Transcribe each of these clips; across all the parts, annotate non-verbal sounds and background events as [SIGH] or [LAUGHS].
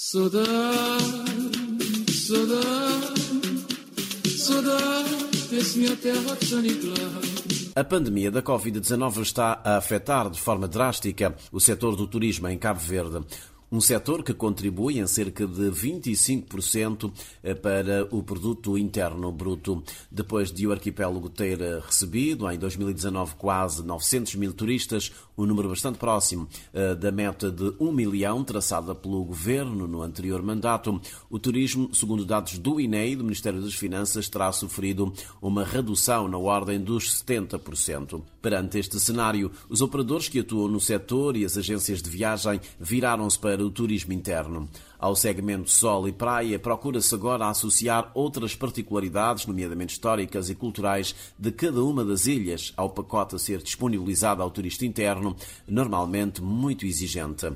Saudade, saudade, saudade desse minha terra de. A pandemia da Covid-19 está a afetar de forma drástica o setor do turismo em Cabo Verde. Um setor que contribui em cerca de 25% eh, para o produto interno bruto. Depois de o arquipélago ter recebido, em 2019, quase 900 mil turistas, um número bastante próximo eh, da meta de 1 milhão traçada pelo governo no anterior mandato, o turismo, segundo dados do INEI, do Ministério das Finanças, terá sofrido uma redução na ordem dos 70%. Perante este cenário, os operadores que atuam no setor e as agências de viagem viraram-se para para o turismo interno. Ao segmento sol e praia, procura-se agora associar outras particularidades, nomeadamente históricas e culturais, de cada uma das ilhas ao pacote a ser disponibilizado ao turista interno, normalmente muito exigente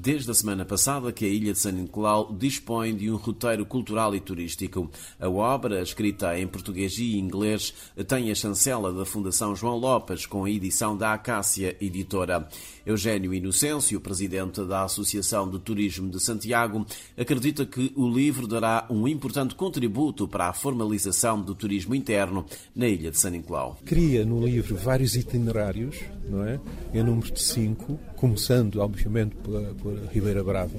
desde a semana passada que a Ilha de São Nicolau dispõe de um roteiro cultural e turístico. A obra, escrita em português e inglês, tem a chancela da Fundação João Lopes, com a edição da Acácia Editora. Eugênio Inocêncio, presidente da Associação de Turismo de Santiago, acredita que o livro dará um importante contributo para a formalização do turismo interno na Ilha de São Nicolau. Cria no livro vários itinerários, não é? Em número de cinco, começando, obviamente, pela Ribeira Brava,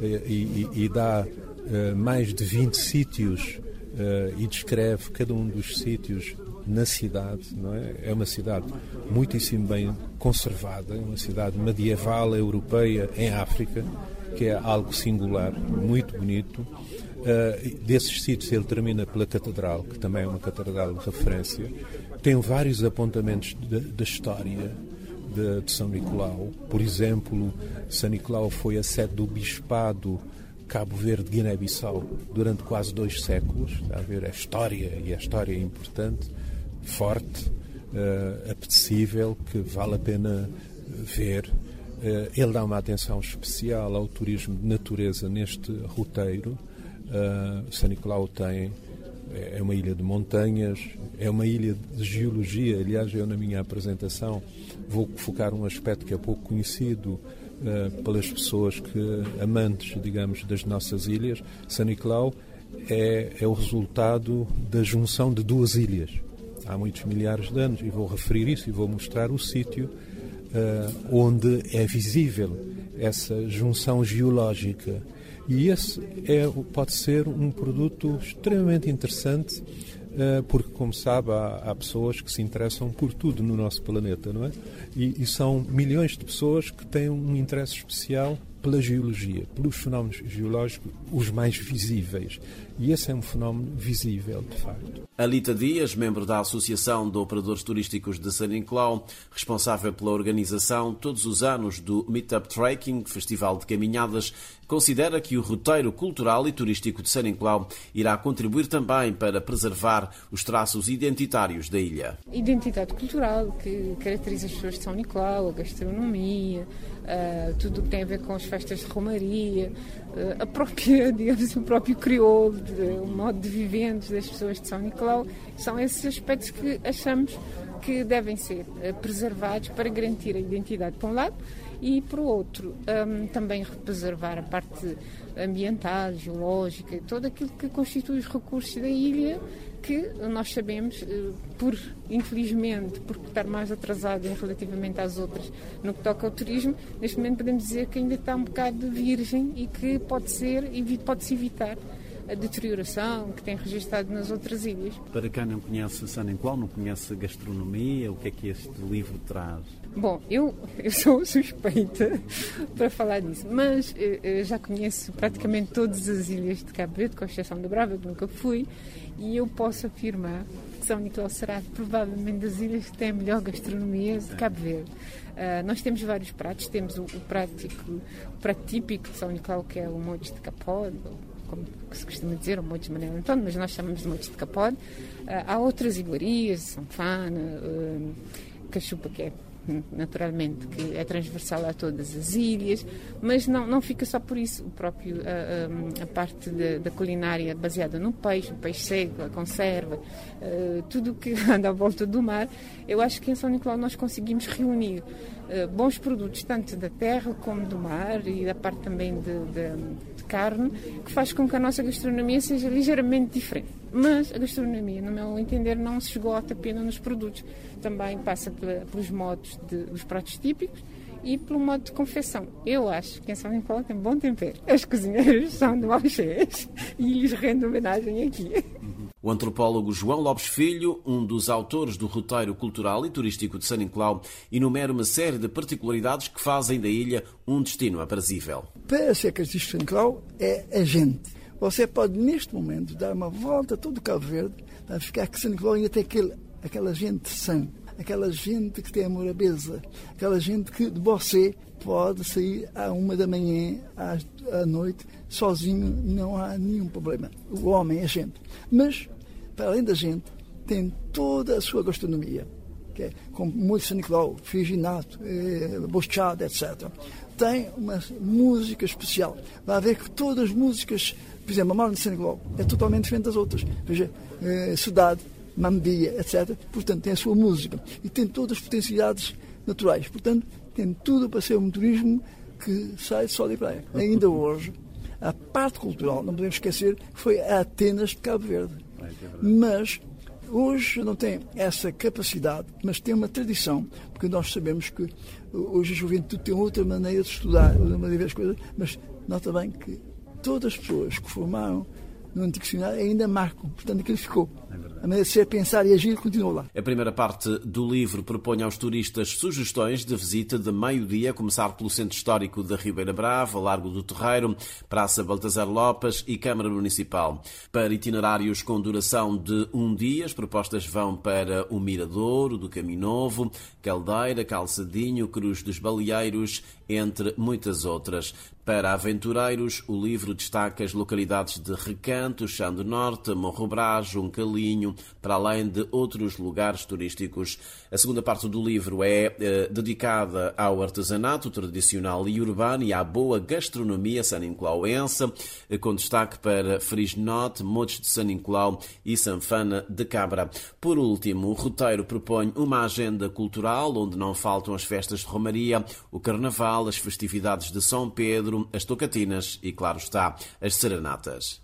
e, e, e dá uh, mais de 20 sítios uh, e descreve cada um dos sítios na cidade, não é? É uma cidade muitíssimo bem conservada, uma cidade medieval europeia em África, que é algo singular, muito bonito. Uh, desses sítios ele termina pela Catedral, que também é uma catedral de referência. Tem vários apontamentos da história de, de, São Nicolau. Por exemplo, São Nicolau foi a sede do Bispado Cabo Verde Guiné-Bissau durante quase dois séculos. Está a ver a história, e a história é importante, forte, uh, apetecível, que vale a pena ver. Uh, ele dá uma atenção especial ao turismo de natureza neste roteiro. Uh, São Nicolau tem é uma ilha de montanhas, é uma ilha de geologia. Aliás, eu na minha apresentação vou focar um aspecto que é pouco conhecido uh, pelas pessoas que amantes, digamos, das nossas ilhas. São Nicolau é, é o resultado da junção de duas ilhas. Há muitos milhares de anos, e vou referir isso e vou mostrar o sítio uh, onde é visível essa junção geológica e esse é, pode ser um produto extremamente interessante, uh, porque, como sabe, há, há, pessoas que se interessam por tudo no nosso planeta, não é? E, e são milhões de pessoas que têm um interesse especial pela geologia, pelos fenómenos geológicos, os mais visíveis. E esse é um fenómeno visível, de facto. Alita Dias, membro da Associação de Operadores Turísticos de San Nicolau, responsável pela organização todos os anos do Meetup Trekking, Festival de Caminhadas, considera que o roteiro cultural e turístico de San Nicolau irá contribuir também para preservar os traços identitários da ilha. Identidade cultural que caracteriza as pessoas de São Nicolau, a gastronomia, uh, tudo o que tem a ver com as festas de romaria, uh, a própria, [LAUGHS] digamos, o próprio crioulo, o modo de viventes das pessoas de São Nicolau, são esses aspectos que achamos que devem ser eh, preservados para garantir a identidade, por um lado, e, por outro, um, também preservar a parte ambiental, geológica, todo aquilo que constitui os recursos da ilha, que nós sabemos, eh, por infelizmente, por estar mais atrasado relativamente às outras no que toca ao turismo, neste momento podemos dizer que ainda está um bocado virgem e que pode ser pode-se evitar a deterioração que tem registrado nas outras ilhas. Para quem não conhece San Nicolau, não conhece gastronomia, o que é que este livro traz? Bom, eu, eu sou [LAUGHS] suspeita para falar disso, mas eh, eu já conheço praticamente todas as ilhas de Cabo Verde, com exceção da Brava, que nunca fui, e eu posso afirmar que São Nicolau será provavelmente das ilhas que tem a melhor gastronomia de Cabo Verde. Uh, nós temos vários pratos, temos o, o, prático, o prato típico de São Nicolau, que é o monte de capode, como se costuma dizer, o monte de Manuel Antônio, mas nós chamamos de monte de capode. Uh, há outras iguarias, São Fana, uh, Cachupa, que é naturalmente, que é transversal a todas as ilhas, mas não, não fica só por isso. O próprio, a, a, a parte da culinária baseada no peixe, o peixe seco, a conserva, tudo que [LAUGHS] anda à volta do mar, eu acho que em São Nicolau nós conseguimos reunir bons produtos, tanto da terra como do mar e da parte também de, de, de carne, que faz com que a nossa gastronomia seja ligeiramente diferente. Mas a gastronomia, no meu entender, não se esgota apenas nos produtos. Também passa pelos modos de, dos pratos típicos e pelo modo de confecção. Eu acho que em São Nicolau tem bom tempero. As cozinheiras são de cheias [LAUGHS] e lhes rendo homenagem aqui. O antropólogo João Lopes Filho, um dos autores do roteiro cultural e turístico de São Nicolau, enumera uma série de particularidades que fazem da ilha um destino aprazível. Para ser de São Nicolau é a gente você pode, neste momento, dar uma volta a todo o Cabo Verde para ficar que São Nicolau ainda tem aquele, aquela gente sã, aquela gente que tem amor à beza, aquela gente que de você pode sair à uma da manhã, à, à noite, sozinho, não há nenhum problema. O homem é gente. Mas, para além da gente, tem toda a sua gastronomia, que é como molho São Nicolau, figinato, eh, bochado, etc. Tem uma música especial. Vai ver que todas as músicas por exemplo, a Marne de São Nicolau é totalmente diferente das outras. Veja, eh, Cidade, Mambia, etc. Portanto, tem a sua música e tem todas as potencialidades naturais. Portanto, tem tudo para ser um turismo que sai de sol e praia. [LAUGHS] Ainda hoje, a parte cultural, não podemos esquecer, foi a Atenas de Cabo Verde. Mas hoje não tem essa capacidade, mas tem uma tradição, porque nós sabemos que hoje a juventude tem outra maneira de estudar, outra maneira de ver as coisas, mas nota bem que todas as pessoas que formaram no antigo seminário ainda marcam. Portanto, aquilo ficou. É a maneira de ser, pensar e agir continua lá. A primeira parte do livro propõe aos turistas sugestões de visita de meio-dia, a começar pelo Centro Histórico da Ribeira Brava, Largo do Terreiro, Praça Baltazar Lopes e Câmara Municipal. Para itinerários com duração de um dia, as propostas vão para o Miradouro, do Caminho Novo, Caldeira, Calçadinho, Cruz dos Baleeiros, entre muitas outras. Para aventureiros, o livro destaca as localidades de Recanto, Chão do Norte, Morro Brás, um Calinho, para além de outros lugares turísticos. A segunda parte do livro é eh, dedicada ao artesanato tradicional e urbano e à boa gastronomia saninclauense, eh, com destaque para Frisnote, Motes de San Nicolau e Sanfana de Cabra. Por último, o roteiro propõe uma agenda cultural onde não faltam as festas de Romaria, o Carnaval, as festividades de São Pedro, as tocatinas e, claro está, as serenatas.